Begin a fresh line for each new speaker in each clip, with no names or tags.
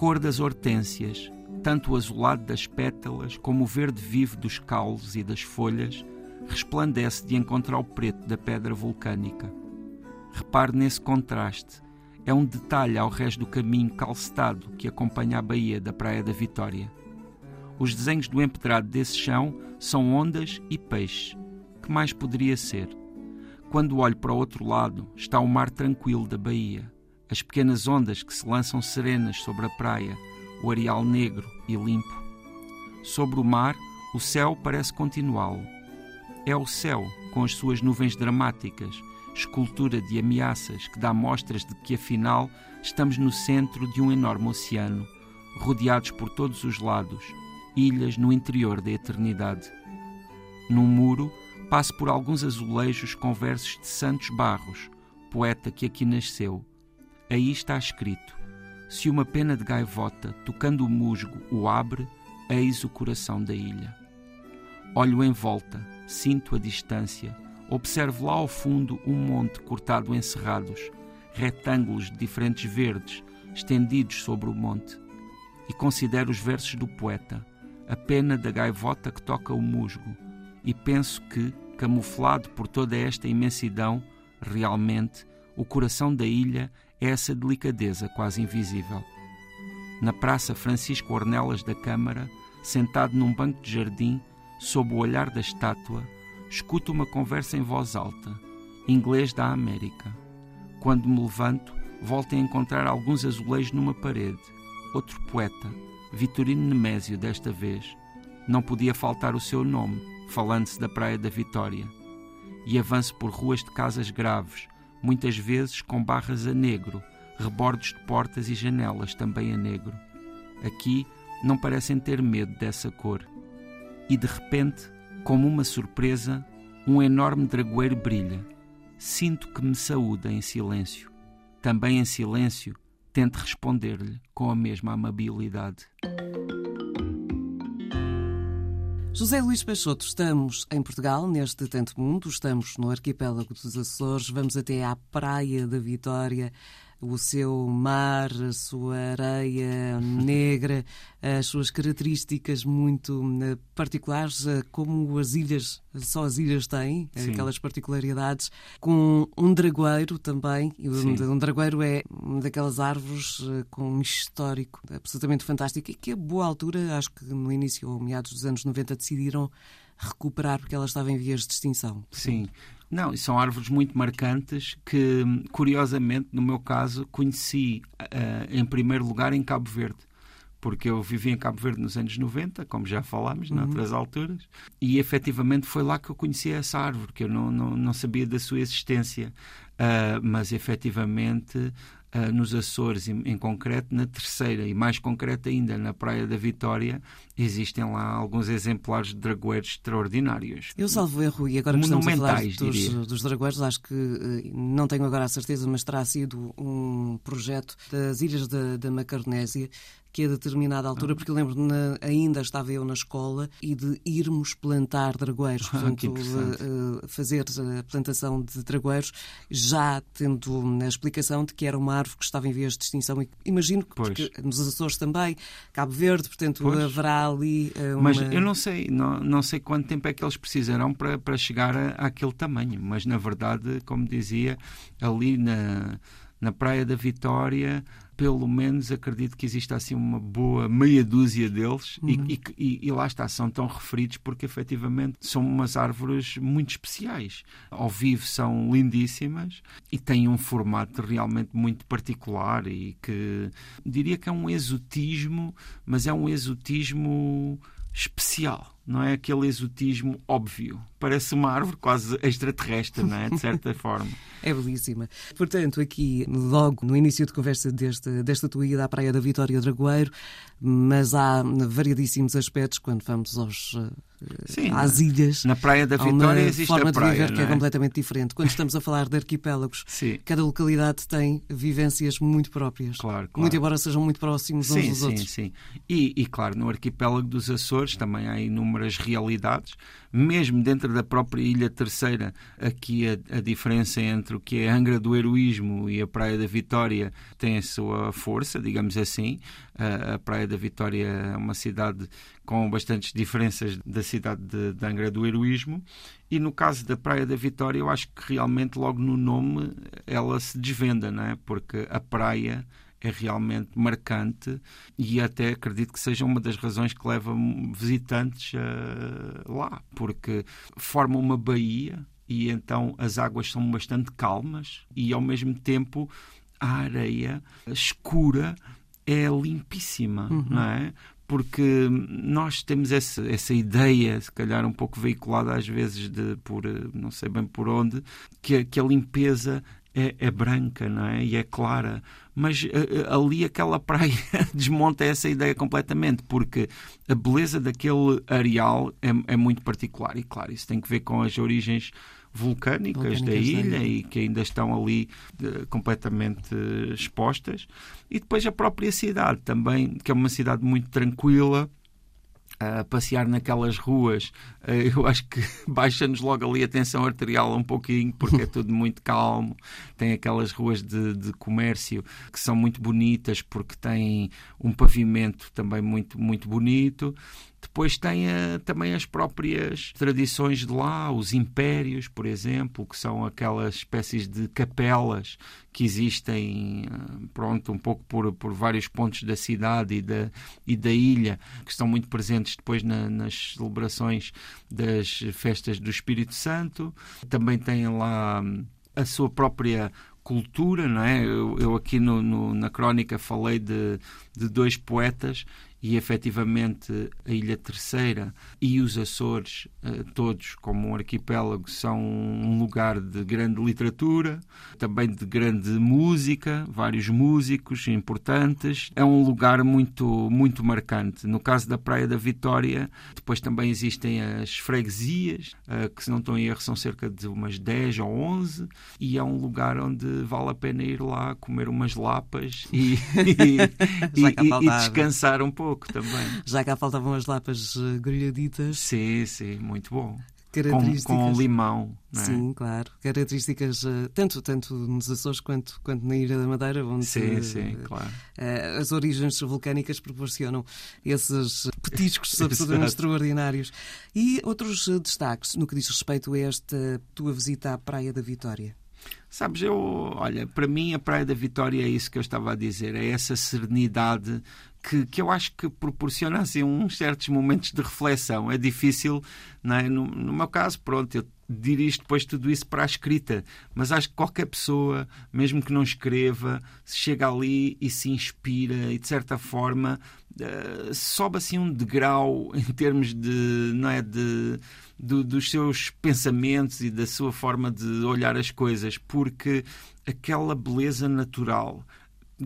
Cor das hortênsias, tanto o azulado das pétalas como o verde vivo dos caules e das folhas, resplandece de encontrar o preto da pedra vulcânica. Repare nesse contraste. É um detalhe ao resto do caminho calcetado que acompanha a baía da Praia da Vitória. Os desenhos do empedrado desse chão são ondas e peixes. Que mais poderia ser? Quando olho para o outro lado, está o mar tranquilo da baía, as pequenas ondas que se lançam serenas sobre a praia, o areal negro e limpo. Sobre o mar, o céu parece continuá-lo. É o céu, com as suas nuvens dramáticas, escultura de ameaças que dá mostras de que afinal estamos no centro de um enorme oceano, rodeados por todos os lados, ilhas no interior da eternidade. Num muro, passo por alguns azulejos com versos de Santos Barros, poeta que aqui nasceu. Aí está escrito: Se uma pena de gaivota, tocando o musgo, o abre, eis o coração da ilha. Olho em volta, sinto a distância, observo lá ao fundo um monte cortado em cerrados, retângulos de diferentes verdes, estendidos sobre o monte. E considero os versos do poeta, a pena da gaivota que toca o musgo, e penso que, camuflado por toda esta imensidão, realmente o coração da ilha é essa delicadeza quase invisível. Na Praça Francisco Ornelas da Câmara, sentado num banco de jardim, sob o olhar da estátua, escuto uma conversa em voz alta, inglês da América. Quando me levanto, volto a encontrar alguns azulejos numa parede. Outro poeta, Vitorino Nemésio desta vez. Não podia faltar o seu nome, falando-se da Praia da Vitória. E avanço por ruas de casas graves, muitas vezes com barras a negro, rebordos de portas e janelas também a negro. Aqui não parecem ter medo dessa cor. E de repente, como uma surpresa, um enorme dragoeiro brilha. Sinto que me saúda em silêncio. Também em silêncio, tento responder-lhe com a mesma amabilidade.
José Luís Peixoto, estamos em Portugal, neste Tanto Mundo, estamos no arquipélago dos Açores, vamos até à Praia da Vitória, o seu mar, a sua areia negra, as suas características muito eh, particulares, eh, como as ilhas, só as ilhas têm, Sim. aquelas particularidades, com um dragueiro também. Sim. Um dragueiro é uma daquelas árvores eh, com um histórico absolutamente fantástico e que a boa altura, acho que no início ou meados dos anos 90, decidiram recuperar porque ela estava em vias de extinção.
Sim. Não, são árvores muito marcantes que, curiosamente, no meu caso, conheci uh, em primeiro lugar em Cabo Verde. Porque eu vivi em Cabo Verde nos anos 90, como já falámos, uhum. noutras alturas, e efetivamente foi lá que eu conheci essa árvore, que eu não, não, não sabia da sua existência. Uh, mas efetivamente uh, nos Açores, em, em, concreto, na terceira e mais concreto ainda na Praia da Vitória, existem lá alguns exemplares de dragoeiros extraordinários.
Eu salvo erro, e agora que estamos a falar dos, dos dragoeiros, acho que uh, não tenho agora a certeza, mas terá sido um projeto das Ilhas da, da Macaronésia que a determinada altura, ah. porque eu lembro na, ainda estava eu na escola e de irmos plantar dragoeiros, ah, portanto, uh, fazer a plantação de dragoeiros, já tendo a explicação de que era uma árvore que estava em vias de extinção. Imagino que porque nos Açores também, Cabo Verde, portanto, pois. haverá ali. Uma...
Mas eu não sei, não, não sei quanto tempo é que eles precisarão para, para chegar a, àquele tamanho, mas na verdade, como dizia, ali na na Praia da Vitória, pelo menos acredito que exista assim uma boa meia dúzia deles uhum. e, e, e, lá está, são tão referidos porque efetivamente são umas árvores muito especiais. Ao vivo são lindíssimas e têm um formato realmente muito particular e que diria que é um exotismo, mas é um exotismo especial, não é aquele exotismo óbvio. Parece uma árvore quase extraterrestre, não é? De certa forma.
É belíssima. Portanto, aqui, logo no início de conversa desta, desta tua ida à Praia da Vitória Dragoeiro, mas há variadíssimos aspectos quando vamos aos, eh, Sim, às ilhas.
Na Praia da Vitória existe
forma
a praia,
de viver que
é?
é? completamente diferente. Quando estamos a falar de arquipélagos,
sim.
cada localidade tem vivências muito próprias.
Claro, claro.
Muito embora sejam muito próximos uns
sim,
dos
sim,
outros.
Sim, sim. E, e, claro, no arquipélago dos Açores também há inúmeros inúmeras realidades, mesmo dentro da própria Ilha Terceira, aqui a, a, diferença entre o que é a Angra do Heroísmo e a Praia da Vitória tem a sua força, digamos assim. A, a Praia da Vitória é uma cidade com bastantes diferenças da cidade de, de Angra do Heroísmo. E no caso da Praia da Vitória, eu acho que realmente logo no nome ela se desvenda, não é? Porque a praia é realmente marcante e até acredito que seja uma das razões que leva visitantes uh, lá, porque forma uma baía e então as águas são bastante calmas e ao mesmo tempo a areia escura é limpíssima, uhum. não é? Porque nós temos essa, essa ideia, se calhar um pouco veiculada às vezes de por não sei bem por onde, que, que a limpeza é, é, branca não é? e é clara, mas uh, ali aquela praia desmonta essa ideia completamente, porque a beleza daquele areal é, é, muito particular. E claro, isso tem que ver com as origens vulcânicas, vulcânicas da ilha da e que ainda estão ali uh, completamente expostas. E depois a própria cidade também, que é uma cidade muito tranquila a passear naquelas ruas, eh, eu acho que baixa-nos logo ali a tensão arterial um pouquinho, porque é tudo muito calmo. Tem aquelas ruas de, de, comércio que são muito bonitas, porque têm um pavimento também muito, muito bonito. Depois tem a, também as próprias tradições de lá, os impérios, por exemplo, que são aquelas espécies de capelas que existem, eh, pronto, um pouco por, por vários pontos da cidade e da, e da ilha, que estão muito presentes depois na, nas celebrações das festas do Espírito Santo. Também tem lá hum, a sua própria cultura, não é? Eu, eu aqui no, no, na crónica falei de, de dois poetas e efetivamente a Ilha Terceira e os Açores, eh, todos como um arquipélago, são um lugar de grande literatura, também de grande música, vários músicos importantes. É um lugar muito, muito marcante. No caso da Praia da Vitória, depois também existem as freguesias, eh, que se não estou em erro são cerca de umas 10 ou 11, e é um lugar onde vale a pena ir lá comer umas lapas e, e, e, e descansar um pouco pouco também.
Já cá faltavam as lapas eh, grelhaditas.
Sim, sim, muito bom. Com, com, limão. É?
Sim, claro. Características uh, tanto, tanto nos Açores quanto, quanto na Ilha da Madeira, onde
sim, uh, sim, claro.
as origens vulcânicas proporcionam esses petiscos absolutamente extraordinários. E outros destaques no que diz respeito a esta tua visita à Praia da Vitória?
Sabes, eu, olha, para mim a Praia da Vitória é isso que eu estava a dizer, é essa serenidade que, que eu acho que proporciona assim, uns certos momentos de reflexão. É difícil, não é? no, no meu caso, pronto, eu dirijo depois tudo isso para a escrita, mas acho que qualquer pessoa, mesmo que não escreva, chega ali e se inspira e de certa forma uh, sobe assim um degrau em termos de, não é, de do, dos seus pensamentos e da sua forma de olhar as coisas, porque aquela beleza natural,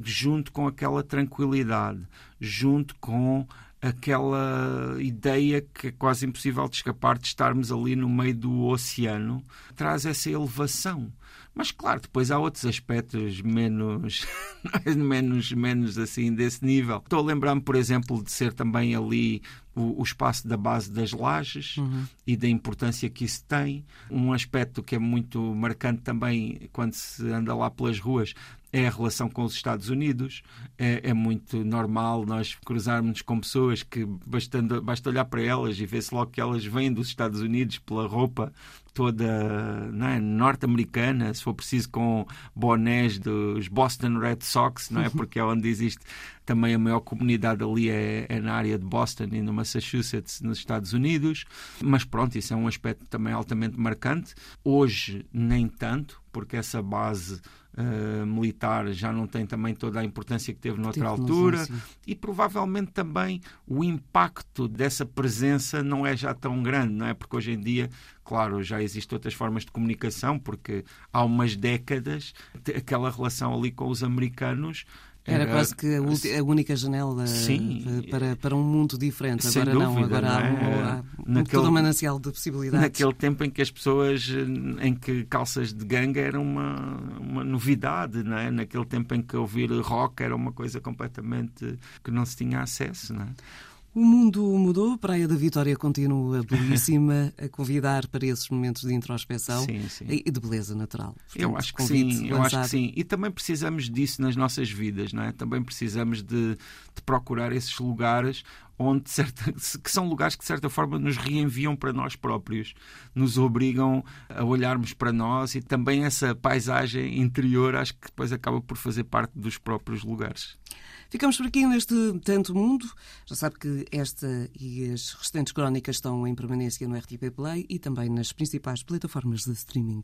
junto com aquela tranquilidade, junto com aquela ideia que é quase impossível de escapar de estarmos ali no meio do oceano, traz essa elevação. Mas claro, depois há outros aspectos menos, menos, menos assim desse nível. Estou a lembrar-me, por exemplo, de ser também ali o, o espaço da base das lajes uhum. e da importância que isso tem. Um aspecto que é muito marcante também quando se anda lá pelas ruas é a relação com os Estados Unidos. É, é muito normal nós cruzarmos com pessoas que bastando, basta olhar para elas e ver-se logo que elas vêm dos Estados Unidos pela roupa toda é? norte-americana, se for preciso com bonés dos Boston Red Sox, não é? Porque é onde existe também a maior comunidade ali é, é, na área de Boston e no Massachusetts, nos Estados Unidos. Mas pronto, isso é um aspecto também altamente marcante. Hoje, nem tanto, porque essa base uh, militar já não tem também toda a importância que teve noutra altura e provavelmente também o impacto dessa presença não é já tão grande, não é? Porque hoje em dia, claro, já existem outras formas de comunicação, porque há umas décadas aquela relação ali com os americanos
era, quase que a, a única janela Sim, para, para um mundo diferente. Agora dúvida, não, agora não é? há, há naquele, todo um manancial de possibilidades.
Naquele tempo em que as pessoas, em que calças de ganga era uma, uma novidade, não é? naquele tempo em que ouvir rock era uma coisa completamente que não se tinha acesso. Não é?
O mundo mudou, a Praia da Vitória continua belíssima, a convidar para esses momentos de introspeção
sim, sim.
e de beleza natural.
Portanto, eu acho que sim, eu acho que sim. E também precisamos disso nas nossas vidas, não é? Também precisamos de, de procurar esses lugares onde certa, que são lugares que de certa forma nos reenviam para nós próprios, nos obrigam a olharmos para nós e também essa paisagem interior acho que depois acaba por fazer parte dos próprios lugares.
Ficamos por aqui neste Tanto Mundo. Já sabe que esta e as restantes crónicas estão em permanência no RTP Play e também nas principais plataformas de streaming.